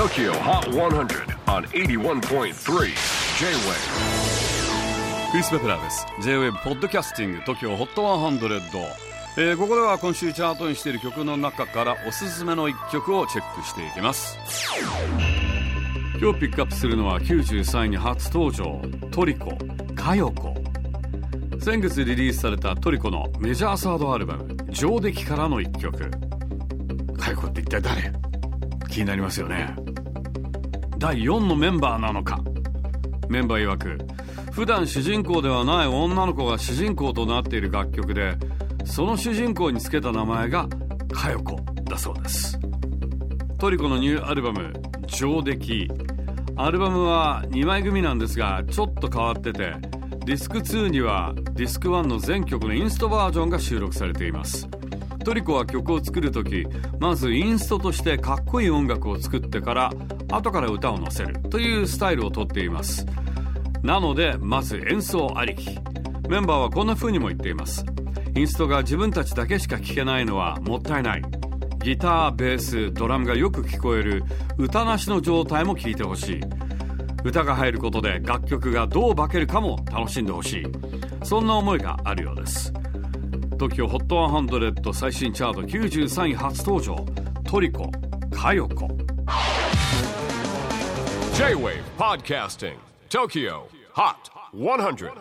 TOKYO HOT 100 on 81.3 J-WAVE クリス・ベプラーです。J-WAVE ポッドキャスティング TOKYO HOT 100、えー、ここでは今週チャートにしている曲の中からおすすめの一曲をチェックしていきます。今日ピックアップするのは93位に初登場トリコ「かよこ」先月リリースされたトリコのメジャーサードアルバム「上出来」からの一曲。かよこって一体誰？気になりますよね。第4のメンバーなのか。メンバー曰く普段主人公ではない女の子が主人公となっている楽曲でその主人公につけた名前がかよこだそうです。トリコのニューアルバム「上出来」アルバムは2枚組なんですがちょっと変わっててディスク2にはディスク1の全曲のインストバージョンが収録されています。トリコは曲を作る時まずインストとしてかっこいい音楽を作ってから後から歌を載せるというスタイルをとっています。なのでまず演奏あり。きメンバーはこんな風にも言っています。インストが自分たちだけしか聴けないのはもったいない。ギターベースドラムがよく聞こえる歌なしの状態も聴いてほしい。歌が入ることで楽曲がどう化けるかも楽しんでほしい。そんな思いがあるようです。TOKIOHOT100 最新チャート93位初登場トリコ「佳代子」J-WAVE PODCASTING TOKYO HOT 100